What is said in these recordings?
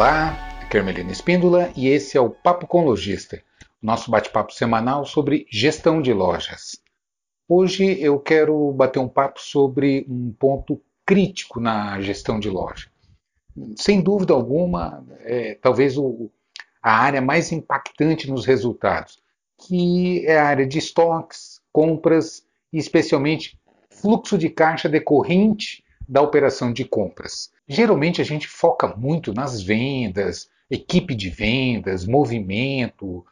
Olá, aqui é Espíndola e esse é o Papo com Lojista, nosso bate-papo semanal sobre gestão de lojas. Hoje eu quero bater um papo sobre um ponto crítico na gestão de loja. Sem dúvida alguma, é talvez o, a área mais impactante nos resultados, que é a área de estoques, compras e especialmente fluxo de caixa decorrente da operação de compras. Geralmente a gente foca muito nas vendas, equipe de vendas, movimento,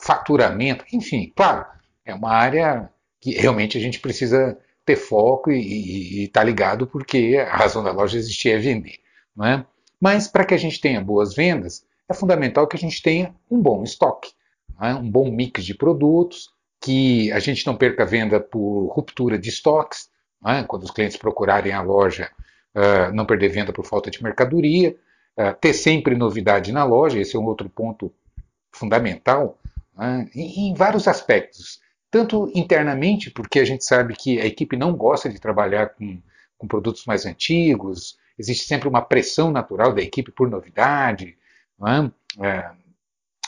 faturamento, enfim, claro, é uma área que realmente a gente precisa ter foco e estar tá ligado porque a razão da loja existir é vender. Não é? Mas para que a gente tenha boas vendas, é fundamental que a gente tenha um bom estoque, é? um bom mix de produtos, que a gente não perca venda por ruptura de estoques, é? quando os clientes procurarem a loja, uh, não perder venda por falta de mercadoria, uh, ter sempre novidade na loja, esse é um outro ponto fundamental, é? em, em vários aspectos. Tanto internamente, porque a gente sabe que a equipe não gosta de trabalhar com, com produtos mais antigos, existe sempre uma pressão natural da equipe por novidade. É? É,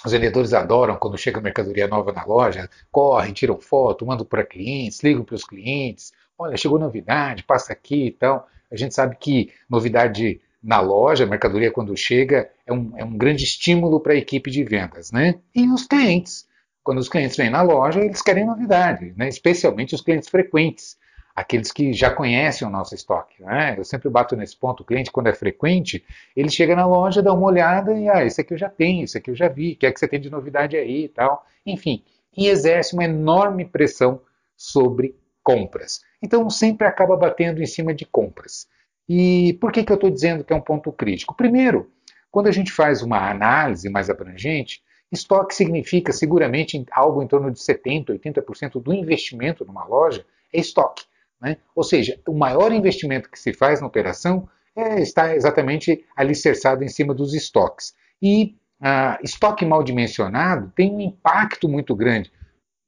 os vendedores adoram quando chega mercadoria nova na loja, correm, tiram foto, mandam para clientes, ligam para os clientes. Olha, chegou novidade, passa aqui e tal. A gente sabe que novidade na loja, mercadoria quando chega, é um, é um grande estímulo para a equipe de vendas. Né? E os clientes. Quando os clientes vêm na loja, eles querem novidade, né? especialmente os clientes frequentes aqueles que já conhecem o nosso estoque. Né? Eu sempre bato nesse ponto, o cliente quando é frequente, ele chega na loja, dá uma olhada e, ah, esse aqui eu já tenho, esse aqui eu já vi, o que é que você tem de novidade aí e tal. Enfim, e exerce uma enorme pressão sobre compras. Então sempre acaba batendo em cima de compras. E por que, que eu estou dizendo que é um ponto crítico? Primeiro, quando a gente faz uma análise mais abrangente, estoque significa seguramente algo em torno de 70%, 80% do investimento numa loja é estoque. Né? Ou seja, o maior investimento que se faz na operação é, está exatamente alicerçado em cima dos estoques. E ah, estoque mal dimensionado tem um impacto muito grande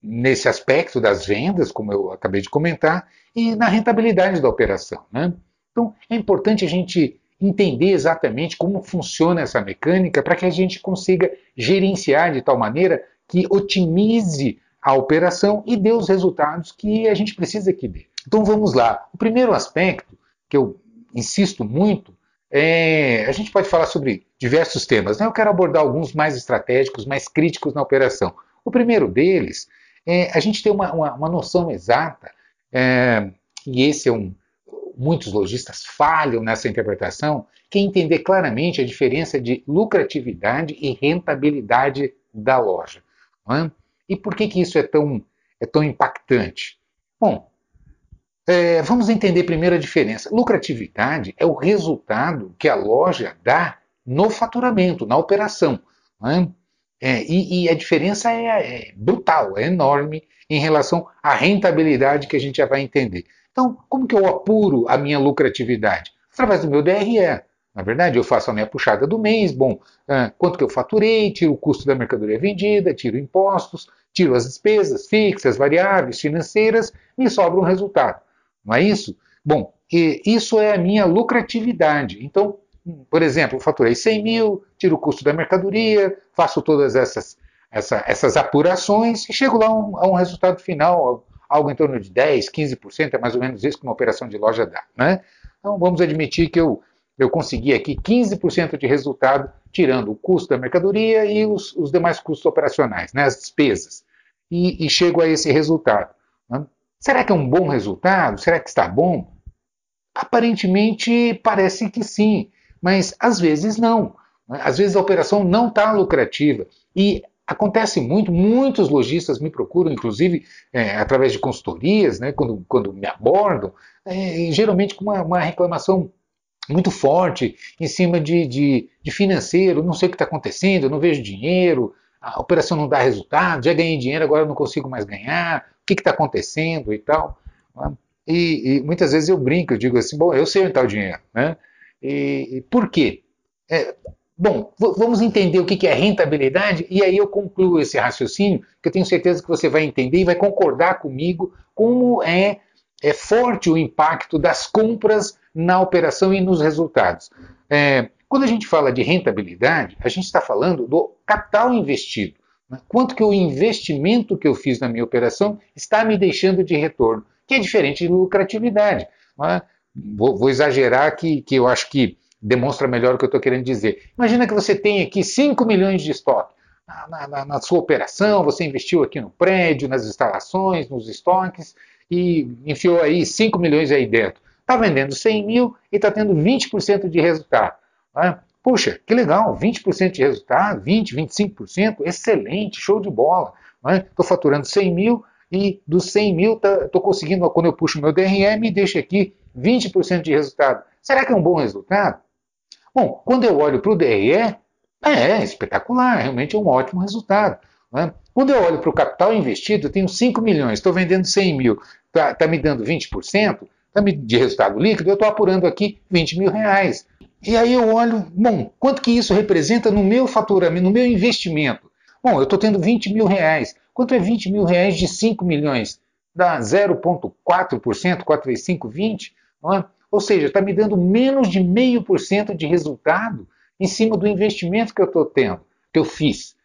nesse aspecto das vendas, como eu acabei de comentar, e na rentabilidade da operação. Né? Então, é importante a gente entender exatamente como funciona essa mecânica para que a gente consiga gerenciar de tal maneira que otimize a operação e dê os resultados que a gente precisa que dê. Então vamos lá. O primeiro aspecto que eu insisto muito é, a gente pode falar sobre diversos temas. Né? Eu quero abordar alguns mais estratégicos, mais críticos na operação. O primeiro deles é a gente ter uma, uma, uma noção exata, é, e esse é um. Muitos lojistas falham nessa interpretação, que é entender claramente a diferença de lucratividade e rentabilidade da loja. É? E por que, que isso é tão, é tão impactante? Bom, é, vamos entender primeiro a diferença. Lucratividade é o resultado que a loja dá no faturamento, na operação. Né? É, e, e, a diferença é, é, brutal, é enorme em relação à rentabilidade que a gente já vai entender. Então, como que eu apuro a minha lucratividade? Através do meu DRE. Na verdade, eu faço a minha puxada do mês, bom, é, quanto que eu faturei, tiro o custo da mercadoria vendida, tiro impostos, tiro as despesas fixas, variáveis, financeiras, me sobra um resultado. Não é isso? Bom, isso é a minha lucratividade. Então, por exemplo, faturei 100 mil, tiro o custo da mercadoria, faço todas essas, essa, essas apurações e chego lá a um, a um, resultado final, algo em torno de 10, 15%, é mais ou menos isso que uma operação de loja dá. Né? Então, vamos admitir que eu, eu consegui aqui 15% de resultado, tirando o custo da mercadoria e os, os demais custos operacionais, né, as despesas. E, e chego a esse resultado. Né? Será que é um bom resultado? Será que está bom? Aparentemente parece que sim, mas às vezes não. Às vezes a operação não está lucrativa. E acontece muito, muitos lojistas me procuram, inclusive é, através de consultorias, né, quando, quando me abordam, é, geralmente com uma, uma, reclamação muito forte em cima de, de, de financeiro, não sei o que está acontecendo, não vejo dinheiro, a operação não dá resultado, já ganhei dinheiro, agora não consigo mais ganhar, o que está acontecendo e tal. Né? E, e, muitas vezes eu brinco, eu digo assim, bom, eu sei onde está o dinheiro. Né? E, por quê? É, bom, vamos entender o que é rentabilidade e aí eu concluo esse raciocínio, que eu tenho certeza que você vai entender e vai concordar comigo como é, é forte o impacto das compras na operação e nos resultados. É, Quando a gente fala de rentabilidade, a gente está falando do capital investido. Né? Quanto que o investimento que eu fiz na minha operação está me deixando de retorno, que é diferente de lucratividade. Né? Vou, vou, exagerar que, que eu acho que demonstra melhor o que eu estou querendo dizer. Imagina que você tem aqui 5 milhões de estoque. Na, na, na, sua operação, você investiu aqui no prédio, nas instalações, nos estoques e enfiou aí 5 milhões aí dentro. Está vendendo 100 mil e está tendo 20% de resultado. Né? Puxa, que legal, 20% de resultado, 20%, 25%, excelente, show de bola. Estou né? faturando 100 mil e dos 100 mil estou tá, conseguindo, quando eu puxo meu DRE, me deixa aqui 20% de resultado. Será que é um bom resultado? Bom, quando eu olho para o DRE, é espetacular, realmente é um ótimo resultado. Né? Quando eu olho para o capital investido, eu tenho 5 milhões, estou vendendo 100 mil, está tá me dando 20% tá de resultado líquido, eu estou apurando aqui 20 mil reais. E aí eu olho, bom, quanto que isso representa no meu faturamento, no meu investimento? Bom, eu estou tendo 20 mil reais. Quanto é 20 mil reais de 5 milhões? Dá 0,4%, 4,5, 20? É? Ou seja, está me dando menos de meio por cento de resultado em cima do investimento que eu estou tendo, que eu fiz.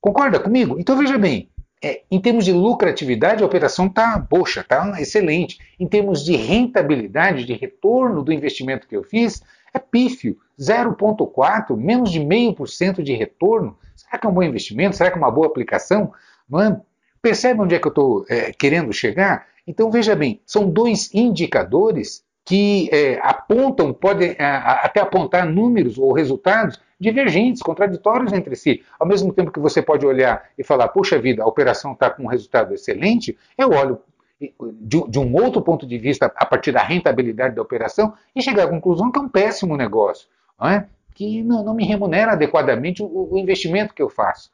Concorda comigo? Então veja bem, é, em termos de lucratividade, a operação está, poxa, está excelente. Em termos de rentabilidade, de retorno do investimento que eu fiz, é pífio. 0,4, menos de meio por cento de retorno. Será que é um bom investimento? Será que é uma boa aplicação? Não Percebe onde é que eu estou é, querendo chegar? Então veja bem, são dois indicadores que é, apontam, podem é, até apontar números ou resultados divergentes, contraditórios entre si. Ao mesmo tempo que você pode olhar e falar, puxa vida, a operação está com um resultado excelente, eu olho de, de, um outro ponto de vista a partir da rentabilidade da operação e chegar à conclusão que é um péssimo negócio, não é? que não, não me remunera adequadamente o, o investimento que eu faço.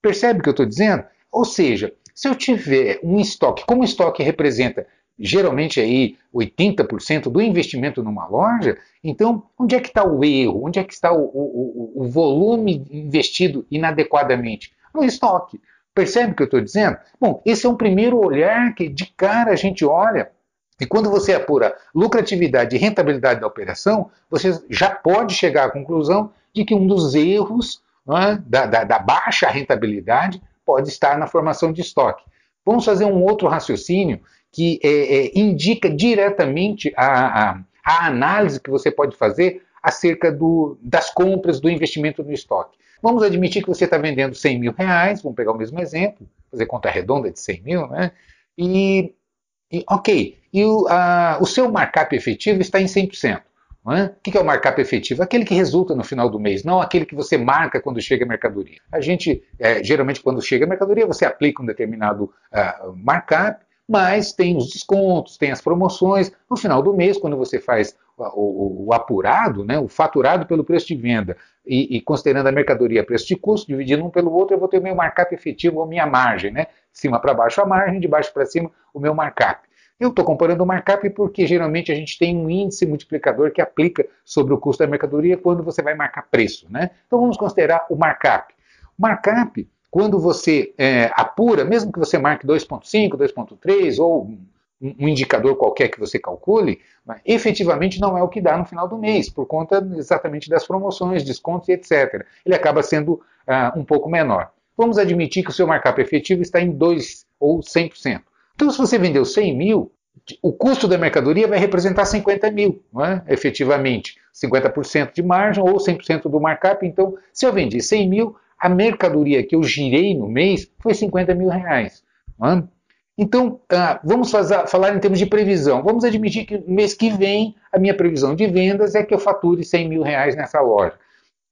Percebe o que eu estou dizendo? Ou seja, se eu tiver um estoque, como o estoque representa geralmente aí 80% do investimento numa loja, então onde é que está o erro? Onde é que está o, o, o volume investido inadequadamente? No estoque. Percebe o que eu estou dizendo? Bom, esse é um primeiro olhar que de cara a gente olha. E quando você apura lucratividade e rentabilidade da operação, você já pode chegar à conclusão de que um dos erros é, da, da, da baixa rentabilidade pode estar na formação de estoque. Vamos fazer um outro raciocínio que é, é, indica diretamente a, a, a, análise que você pode fazer acerca do, das compras do investimento no estoque. Vamos admitir que você está vendendo 100 mil reais, vamos pegar o mesmo exemplo, fazer conta redonda de 100 mil, né? E, e ok, e o, a, o seu markup efetivo está em 100%. É? O que é o markup efetivo? Aquele que resulta no final do mês, não aquele que você marca quando chega a mercadoria. A gente, é, geralmente, quando chega a mercadoria, você aplica um determinado uh, markup, mas tem os descontos, tem as promoções. No final do mês, quando você faz o, o, o apurado, né, o faturado pelo preço de venda, e, e, considerando a mercadoria preço de custo, dividindo um pelo outro, eu vou ter o meu markup efetivo, a minha margem, né? De cima para baixo a margem, de baixo para cima o meu markup. Eu estou comparando o markup porque geralmente a gente tem um índice multiplicador que aplica sobre o custo da mercadoria quando você vai marcar preço. Né? Então vamos considerar o markup. Markup, quando você é, apura, mesmo que você marque 2,5, 2,3 ou um, indicador qualquer que você calcule, mas, efetivamente não é o que dá no final do mês, por conta exatamente das promoções, descontos e etc. Ele acaba sendo uh, um pouco menor. Vamos admitir que o seu markup efetivo está em 2 ou 100%. Então, se você vendeu 100 mil, o custo da mercadoria vai representar 50 mil, é? efetivamente. 50% de margem ou 100% do markup. Então, se eu vendi 100 mil, a mercadoria que eu girei no mês foi 50 mil reais. É? Então, ah, vamos fazer, falar em termos de previsão. Vamos admitir que mês que vem a minha previsão de vendas é que eu fature 100 mil reais nessa loja.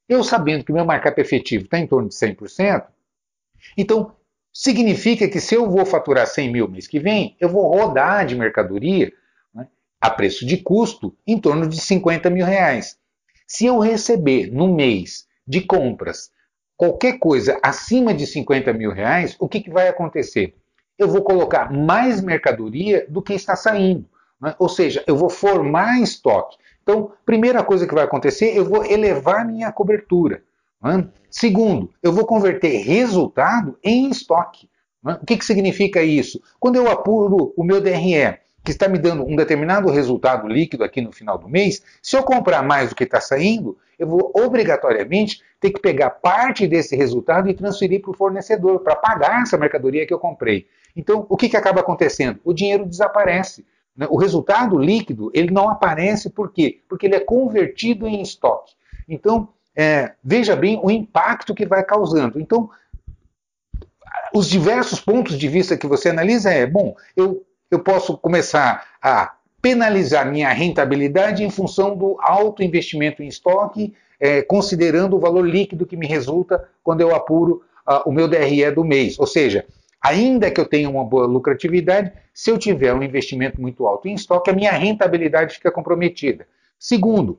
Eu sabendo que o meu markup efetivo está em torno de 100%, então Significa que se eu vou faturar 100 mil mês que vem, eu vou rodar de mercadoria né, a preço de custo em torno de 50 mil reais. Se eu receber no mês de compras qualquer coisa acima de 50 mil reais, o que, que vai acontecer? Eu vou colocar mais mercadoria do que está saindo. Né? Ou seja, eu vou formar estoque. Então, primeira coisa que vai acontecer, eu vou elevar minha cobertura. Né? Segundo, eu vou converter resultado em estoque. Né? O que, que significa isso? Quando eu apuro o meu DRE que está me dando um determinado resultado líquido aqui no final do mês, se eu comprar mais do que está saindo, eu vou obrigatoriamente ter que pegar parte desse resultado e transferir para o fornecedor para pagar essa mercadoria que eu comprei. Então, o que, que acaba acontecendo? O dinheiro desaparece. Né? O resultado líquido ele não aparece por quê? Porque ele é convertido em estoque. Então, é, veja bem o impacto que vai causando. Então, os diversos pontos de vista que você analisa é, bom, eu, eu posso começar a penalizar minha rentabilidade em função do alto investimento em estoque, é, considerando o valor líquido que me resulta quando eu apuro uh, o meu DRE do mês. Ou seja, ainda que eu tenha uma boa lucratividade, se eu tiver um investimento muito alto em estoque, a minha rentabilidade fica comprometida. Segundo,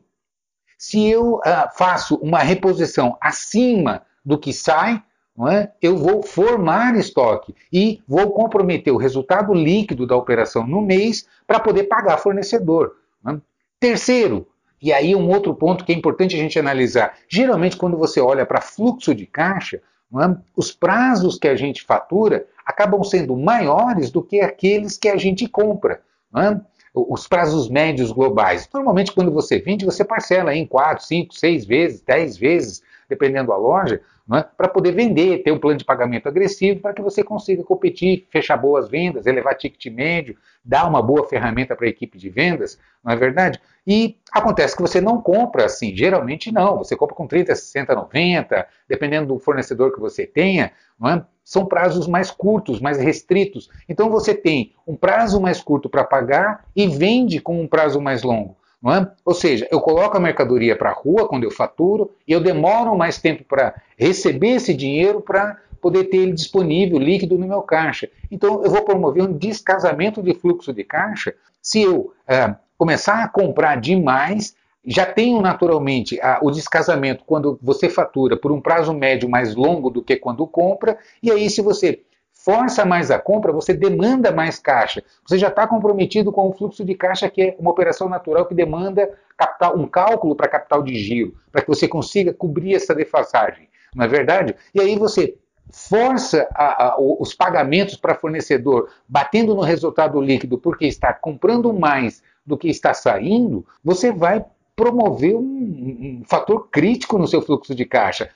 se eu uh, faço uma reposição acima do que sai, é? eu vou formar estoque e vou comprometer o resultado líquido da operação no mês para poder pagar fornecedor. É? Terceiro, e aí um outro ponto que é importante a gente analisar: geralmente, quando você olha para fluxo de caixa, é? os prazos que a gente fatura acabam sendo maiores do que aqueles que a gente compra. É? os prazos médios globais. Normalmente, quando você vende, você parcela em 4, 5, 6 vezes, 10 vezes, dependendo da loja, é? para poder vender, ter um plano de pagamento agressivo para que você consiga competir, fechar boas vendas, elevar ticket médio, dar uma boa ferramenta para a equipe de vendas, não é verdade? E acontece que você não compra assim, geralmente não, você compra com 30, 60, 90, dependendo do fornecedor que você tenha, é? são prazos mais curtos, mais restritos. Então você tem um prazo mais curto para pagar e vende com um prazo mais longo. É? Ou seja, eu coloco a mercadoria para a rua quando eu faturo e eu demoro mais tempo para receber esse dinheiro para poder ter ele disponível, líquido no meu caixa. Então eu vou promover um descasamento de fluxo de caixa se eu é, começar a comprar demais. Já tenho naturalmente a, o descasamento quando você fatura por um prazo médio mais longo do que quando compra, e aí, se você força mais a compra, você demanda mais caixa. Você já está comprometido com o fluxo de caixa, que é uma operação natural que demanda capital, um cálculo para capital de giro, para que você consiga cobrir essa defasagem. Não é verdade? E aí você força a, a, os pagamentos para fornecedor, batendo no resultado líquido, porque está comprando mais do que está saindo, você vai promover um, um fator crítico no seu fluxo de caixa.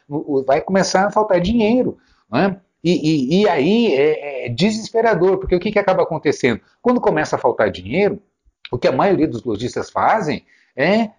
Vai começar a faltar dinheiro. Não é? E, e, e aí é, é, desesperador, porque o que, que acaba acontecendo? Quando começa a faltar dinheiro, o que a maioria dos lojistas fazem é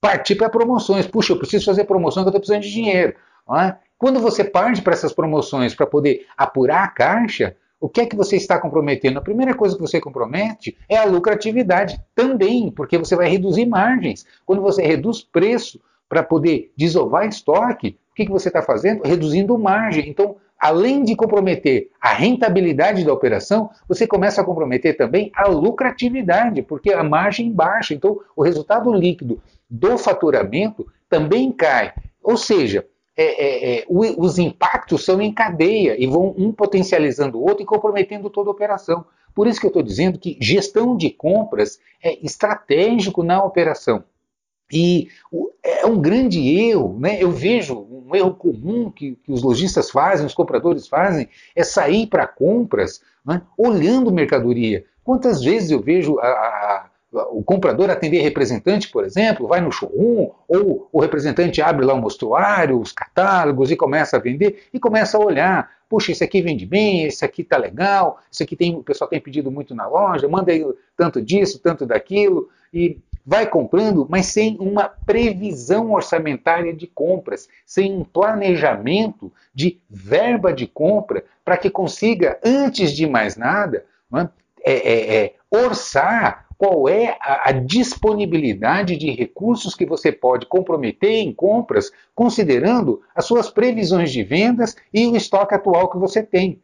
partir para promoções. Puxa, eu preciso fazer promoção eu estou precisando de dinheiro. É? Quando você parte para essas promoções para poder apurar a caixa, o que é que você está comprometendo? A primeira coisa que você compromete é a lucratividade também, porque você vai reduzir margens. Quando você reduz preço para poder desovar estoque, o que, que você está fazendo? Reduzindo margem. Então, além de comprometer a rentabilidade da operação, você começa a comprometer também a lucratividade, porque a margem baixa. Então, o resultado líquido do faturamento também cai. Ou seja, é, é, é, os impactos são em cadeia e vão um potencializando o outro e comprometendo toda a operação. Por isso que eu estou dizendo que gestão de compras é estratégico na operação. E é um grande erro, né? eu vejo um erro comum que, que os lojistas fazem, os compradores fazem, é sair para compras né? olhando mercadoria. Quantas vezes eu vejo a, a, o comprador atender representante, por exemplo, vai no showroom, ou o representante abre lá o mostruário, os catálogos e começa a vender e começa a olhar. Puxa, esse aqui vende bem, esse aqui tá legal, esse aqui tem, o pessoal tem pedido muito na loja, manda aí tanto disso, tanto daquilo. E vai comprando, mas sem uma previsão orçamentária de compras, sem um planejamento de verba de compra, para que consiga, antes de mais nada, é, é, é, orçar qual é a, a, disponibilidade de recursos que você pode comprometer em compras, considerando as suas previsões de vendas e o estoque atual que você tem.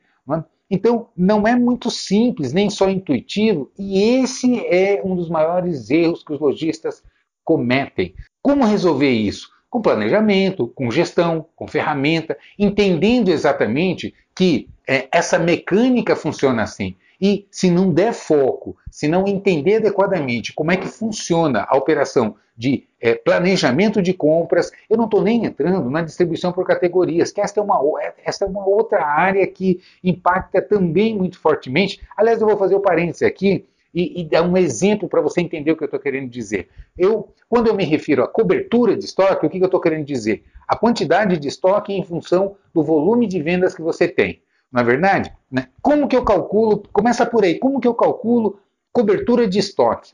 Então, não é muito simples, nem só intuitivo, e esse é um dos maiores erros que os lojistas cometem. Como resolver isso? Com planejamento, com gestão, com ferramenta, entendendo exatamente que é, essa mecânica funciona assim. E se não der foco, se não entender adequadamente como é que funciona a operação de é, planejamento de compras, eu não estou nem entrando na distribuição por categorias, que esta é, uma, esta é uma outra área que impacta também muito fortemente. Aliás, eu vou fazer o um parênteses aqui. e, e dar um exemplo para você entender o que eu estou querendo dizer. Eu, quando eu me refiro à cobertura de estoque, o que, que eu estou querendo dizer? A quantidade de estoque em função do volume de vendas que você tem. Não é verdade? Né? Como que eu calculo? Começa por aí. Como que eu calculo cobertura de estoque?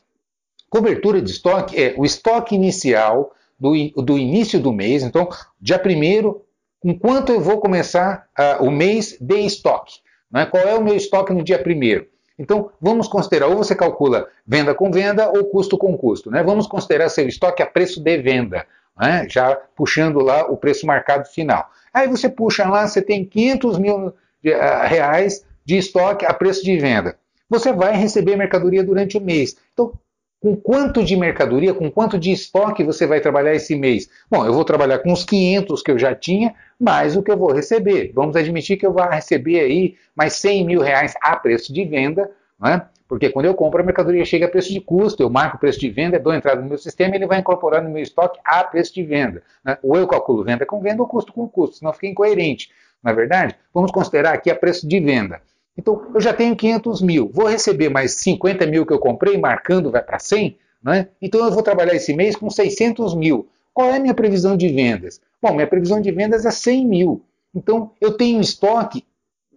Cobertura de estoque é o estoque inicial do, do início do mês. Então, dia primeiro, com quanto eu vou começar uh, o mês de estoque? Né? Qual é o meu estoque no dia primeiro? Então, vamos considerar, ou você calcula venda com venda ou custo com custo. Né? Vamos considerar seu estoque a preço de venda, né? já puxando lá o preço marcado final. Aí você puxa lá, você tem 500 mil de, uh, reais de estoque a preço de venda. Você vai receber mercadoria durante o mês. Então, com quanto de mercadoria, com quanto de estoque você vai trabalhar esse mês? Bom, eu vou trabalhar com os 500 que eu já tinha, mais o que eu vou receber. Vamos admitir que eu vou receber aí mais 100 mil reais a preço de venda, né? porque quando eu compro a mercadoria chega a preço de custo, eu marco o preço de venda, dou entrada no meu sistema, ele vai incorporar no meu estoque a preço de venda. Né? Ou eu calculo venda com venda ou custo com custo, senão fica incoerente. Na é verdade, vamos considerar aqui a preço de venda. Então, eu já tenho 500 mil, vou receber mais 50 mil que eu comprei, marcando vai para 100, né? então eu vou trabalhar esse mês com 600 mil. Qual é a minha previsão de vendas? Bom, minha previsão de vendas é 100 mil. Então, eu tenho estoque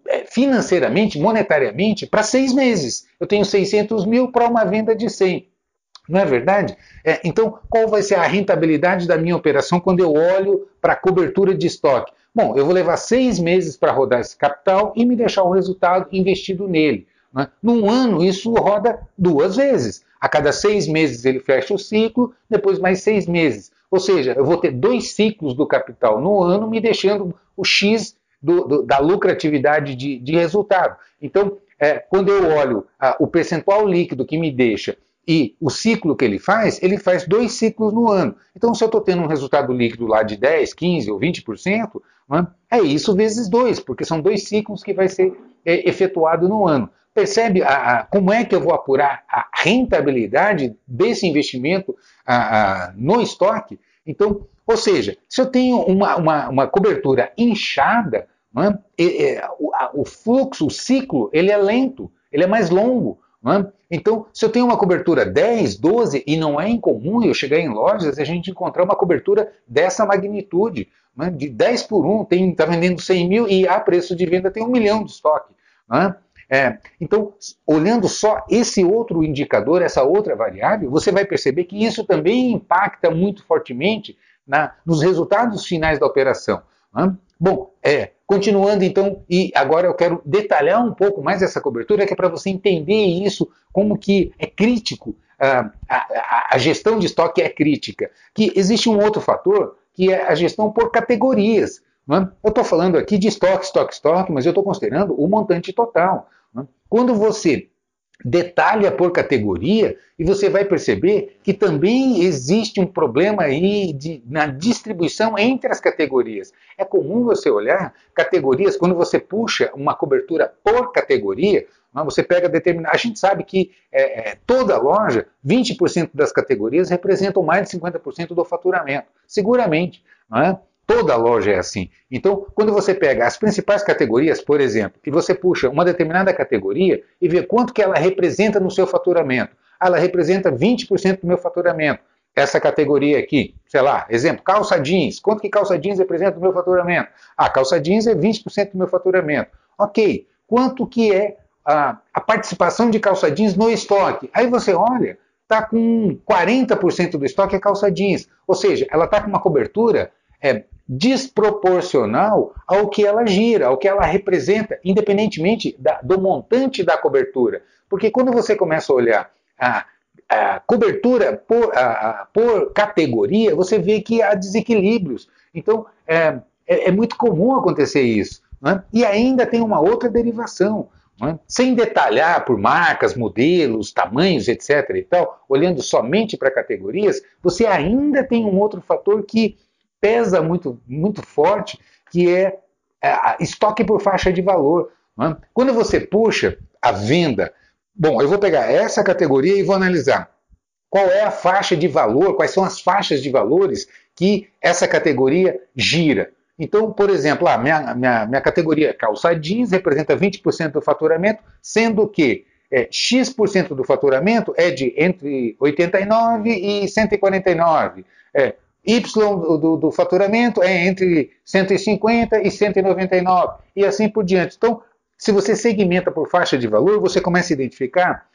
é, financeiramente, monetariamente, para seis meses. Eu tenho 600 mil para uma venda de 100. Não é verdade? É, então, qual vai ser a rentabilidade da minha operação quando eu olho para a cobertura de estoque? Bom, eu vou levar seis meses para rodar esse capital e me deixar o resultado investido nele. Né? Num ano, isso roda duas vezes. A cada seis meses ele fecha o ciclo, depois mais seis meses. Ou seja, eu vou ter dois ciclos do capital no ano, me deixando o X do, do, da lucratividade de, de, resultado. Então, é, quando eu olho ah, o percentual líquido que me deixa e o ciclo que ele faz, ele faz dois ciclos no ano. Então, se eu estou tendo um resultado líquido lá de 10, 15 ou 20%, né, é isso vezes dois, porque são dois ciclos que vai ser é, efetuado no ano. Percebe a, a, como é que eu vou apurar a rentabilidade desse investimento a, no estoque? Então, ou seja, se eu tenho uma, uma, uma cobertura inchada, é, é, o, o fluxo, o ciclo, ele é lento, ele é mais longo. É? Então, se eu tenho uma cobertura 10, 12, e não é incomum eu chegar em lojas e a gente encontrar uma cobertura dessa magnitude, é? de 10 por 1, está vendendo 100 mil e a preço de venda tem um milhão de estoque. É? É, então, olhando só esse outro indicador, essa outra variável, você vai perceber que isso também impacta muito fortemente na, nos resultados finais da operação. É? Bom, é, continuando então, e agora eu quero detalhar um pouco mais essa cobertura, que é para você entender isso, como que é crítico, a, a, a gestão de estoque é crítica. Que existe um outro fator, que é a gestão por categorias. Eu estou falando aqui de estoque, estoque, estoque, mas eu estou considerando o montante total. Quando você detalha por categoria e você vai perceber que também existe um problema aí de, na distribuição entre as categorias. É comum você olhar categorias, quando você puxa uma cobertura por categoria, você pega determinada. A gente sabe que é, é, toda loja, 20% das categorias representam mais de 50% do faturamento. Seguramente. Não é? Toda loja é assim. Então, quando você pega as principais categorias, por exemplo, e você puxa uma determinada categoria e vê quanto que ela representa no seu faturamento. Ela representa 20% do meu faturamento. Essa categoria aqui, sei lá, exemplo, calça jeans. Quanto que calça jeans representa no meu faturamento? Ah, calça jeans é 20% do meu faturamento. Ok. Quanto que é a, a participação de calça jeans no estoque? Aí você olha, está com 40% do estoque é calça jeans. Ou seja, ela está com uma cobertura é, desproporcional ao que ela gira, ao que ela representa, independentemente da, do montante da cobertura. Porque quando você começa a olhar a, a cobertura por, a, por, categoria, você vê que há desequilíbrios. Então, é, é, é muito comum acontecer isso. Né? E ainda tem uma outra derivação. Né? Sem detalhar por marcas, modelos, tamanhos, etc. e tal, olhando somente para categorias, você ainda tem um outro fator que pesa muito, muito forte, que é, é estoque por faixa de valor. É? Quando você puxa a venda, bom, eu vou pegar essa categoria e vou analisar qual é a faixa de valor, quais são as faixas de valores que essa categoria gira. Então, por exemplo, a minha, minha, minha categoria calça jeans representa 20% do faturamento, sendo que é, X% do faturamento é de entre 89 e 149. É, Y do, do, faturamento é entre 150 e 199, e assim por diante. Então, se você segmenta por faixa de valor, você começa a identificar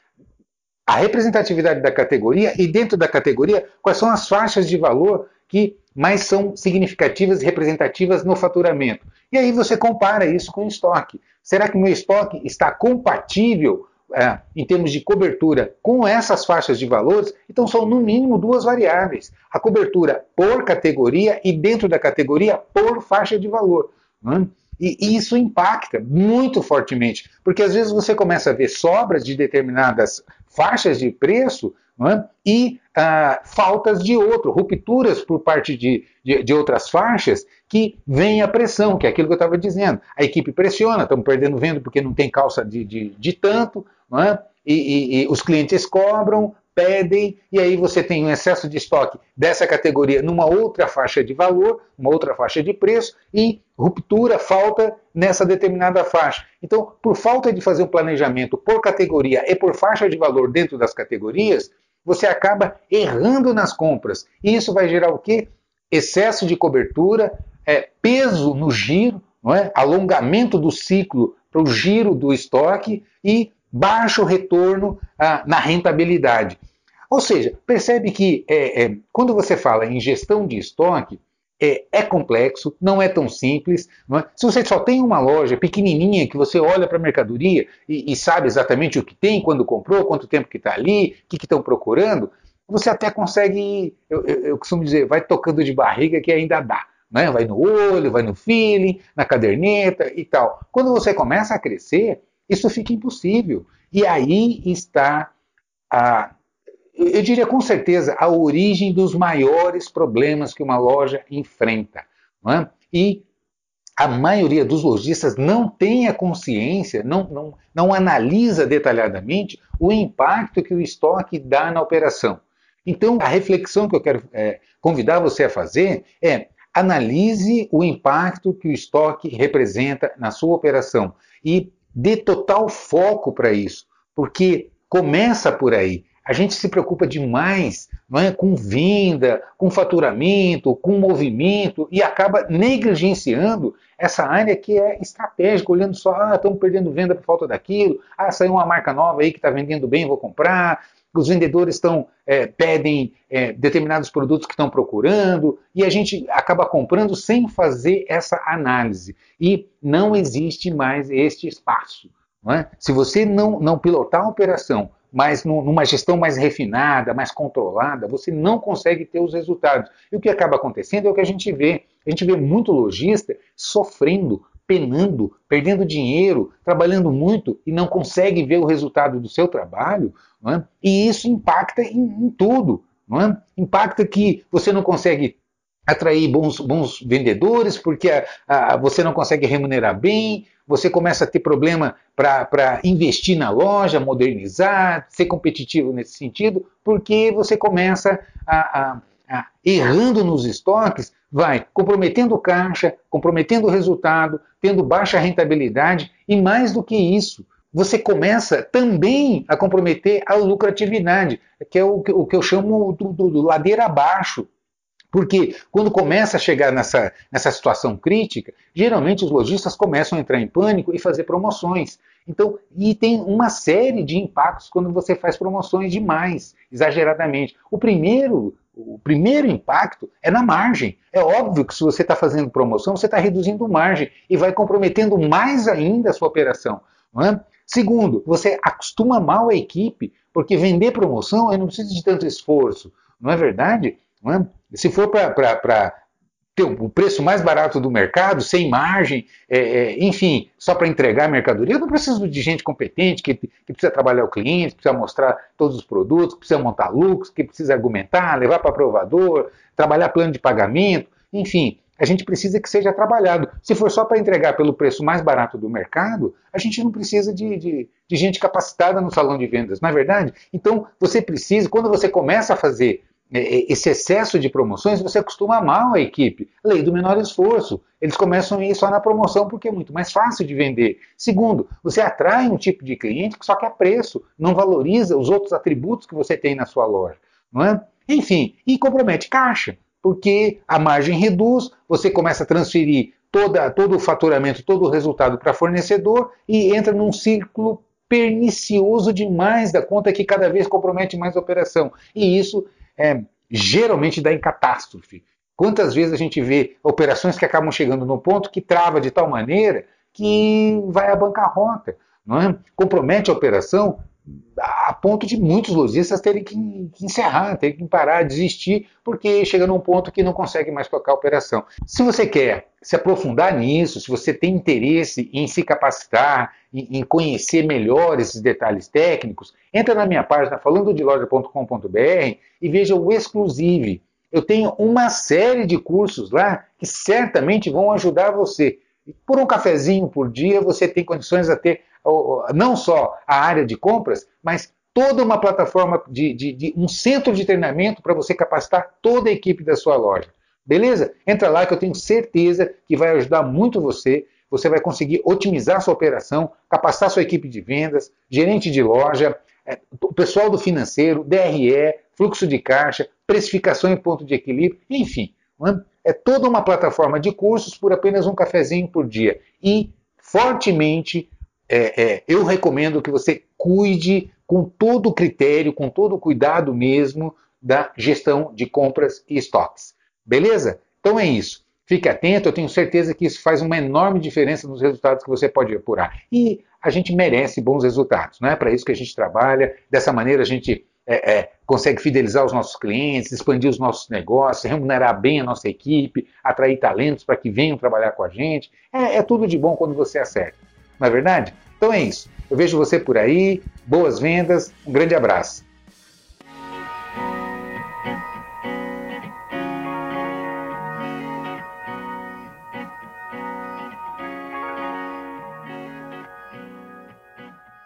a representatividade da categoria e, dentro da categoria, quais são as faixas de valor que mais são significativas e representativas no faturamento. E aí você compara isso com o estoque. Será que meu estoque está compatível é, em termos de cobertura com essas faixas de valores, então são no mínimo duas variáveis: a cobertura por categoria e dentro da categoria por faixa de valor. Né? E, e isso impacta muito fortemente, porque às vezes você começa a ver sobras de determinadas faixas de preço é? e ah, faltas de outro, rupturas por parte de, de, de, outras faixas que vem a pressão, que é aquilo que eu estava dizendo. A equipe pressiona, estamos perdendo venda porque não tem calça de, de, de tanto, é? E, e, e os clientes cobram, pedem, e aí você tem um excesso de estoque dessa categoria numa outra faixa de valor, uma outra faixa de preço, e ruptura, falta nessa determinada faixa. Então, por falta de fazer um planejamento por categoria e por faixa de valor dentro das categorias, você acaba errando nas compras. E isso vai gerar o quê? Excesso de cobertura, é, peso no giro, não é? alongamento do ciclo para o giro do estoque e baixo retorno ah, na rentabilidade. Ou seja, percebe que é, é, quando você fala em gestão de estoque, é, é complexo, não é tão simples. É? Se você só tem uma loja pequenininha que você olha para a mercadoria e, e, sabe exatamente o que tem, quando comprou, quanto tempo que está ali, o que estão procurando, você até consegue, eu, eu, eu, costumo dizer, vai tocando de barriga que ainda dá. Né? Vai no olho, vai no feeling, na caderneta e tal. Quando você começa a crescer, isso fica impossível. E aí está a, eu diria com certeza, a origem dos maiores problemas que uma loja enfrenta. É? E a maioria dos lojistas não tem a consciência, não, não, não analisa detalhadamente o impacto que o estoque dá na operação. Então, a reflexão que eu quero é, convidar você a fazer é analise o impacto que o estoque representa na sua operação e dê total foco para isso, porque começa por aí. A gente se preocupa demais é, com venda, com faturamento, com movimento e acaba negligenciando essa área que é estratégica, olhando só, ah, estamos perdendo venda por falta daquilo, ah, saiu uma marca nova aí que está vendendo bem, vou comprar. Os vendedores estão é, pedem é, determinados produtos que estão procurando e a gente acaba comprando sem fazer essa análise. E não existe mais este espaço. É? Se você não, não pilotar a operação mas numa gestão mais refinada, mais controlada, você não consegue ter os resultados. E o que acaba acontecendo é o que a gente vê. A gente vê muito lojista sofrendo, penando, perdendo dinheiro, trabalhando muito e não consegue ver o resultado do seu trabalho, é? e isso impacta em, em tudo. É? Impacta que você não consegue atrair bons, bons vendedores, porque a, a, você não consegue remunerar bem, você começa a ter problema para investir na loja, modernizar, ser competitivo nesse sentido, porque você começa a, a, a errando nos estoques, vai comprometendo caixa, comprometendo o resultado, tendo baixa rentabilidade e mais do que isso, você começa também a comprometer a lucratividade, que é o, o que eu chamo do, do, do ladeira abaixo porque quando começa a chegar nessa, nessa situação crítica, geralmente os lojistas começam a entrar em pânico e fazer promoções. Então, e tem uma série de impactos quando você faz promoções demais, exageradamente. O primeiro, o primeiro impacto é na margem. É óbvio que se você está fazendo promoção, você está reduzindo margem e vai comprometendo mais ainda a sua operação. É? Segundo, você acostuma mal a equipe, porque vender promoção eu não precisa de tanto esforço. Não é verdade? É? Se for para ter o preço mais barato do mercado, sem margem, é, é, enfim, só para entregar mercadoria, eu não preciso de gente competente que, que, precisa trabalhar o cliente, precisa mostrar todos os produtos, que precisa montar lucros, que precisa argumentar, levar para provador, trabalhar plano de pagamento, enfim. A gente precisa que seja trabalhado. Se for só para entregar pelo preço mais barato do mercado, a gente não precisa de, de, de gente capacitada no salão de vendas, não é verdade? Então, você precisa, quando você começa a fazer esse excesso de promoções, você acostuma mal a equipe. Lei do menor esforço. Eles começam a ir só na promoção porque é muito mais fácil de vender. Segundo, você atrai um tipo de cliente que só quer preço, não valoriza os outros atributos que você tem na sua loja. Não é? Enfim, e compromete caixa, porque a margem reduz, você começa a transferir toda, todo o faturamento, todo o resultado para fornecedor e entra num ciclo pernicioso demais da conta que cada vez compromete mais a operação. E isso é, geralmente dá em catástrofe. Quantas vezes a gente vê operações que acabam chegando no ponto que trava de tal maneira que vai à bancarrota, não é? compromete a operação a ponto de muitos lojistas terem que, encerrar, terem que parar, desistir, porque chega num ponto que não consegue mais tocar a operação. Se você quer se aprofundar nisso, se você tem interesse em se capacitar, em, em conhecer melhor esses detalhes técnicos, entra na minha página falandodeloja.com.br e veja o Exclusive. Eu tenho uma série de cursos lá que certamente vão ajudar você. Por um cafezinho por dia, você tem condições a ter não só a área de compras, mas toda uma plataforma de, de, de um centro de treinamento para você capacitar toda a equipe da sua loja. Beleza? Entra lá que eu tenho certeza que vai ajudar muito você. Você vai conseguir otimizar sua operação, capacitar sua equipe de vendas, gerente de loja, é, pessoal do financeiro, DRE, fluxo de caixa, precificação em ponto de equilíbrio, enfim. É toda uma plataforma de cursos por apenas um cafezinho por dia. E fortemente é, é, eu recomendo que você cuide com todo o critério, com todo o cuidado mesmo da gestão de compras e estoques. Beleza? Então é isso. Fique atento, eu tenho certeza que isso faz uma enorme diferença nos resultados que você pode apurar. E a gente merece bons resultados, não é para isso que a gente trabalha. Dessa maneira a gente é, é, consegue fidelizar os nossos clientes, expandir os nossos negócios, remunerar bem a nossa equipe, atrair talentos para que venham trabalhar com a gente. É, é tudo de bom quando você acerta. Não é verdade? Então é isso. Eu vejo você por aí. Boas vendas. Um grande abraço.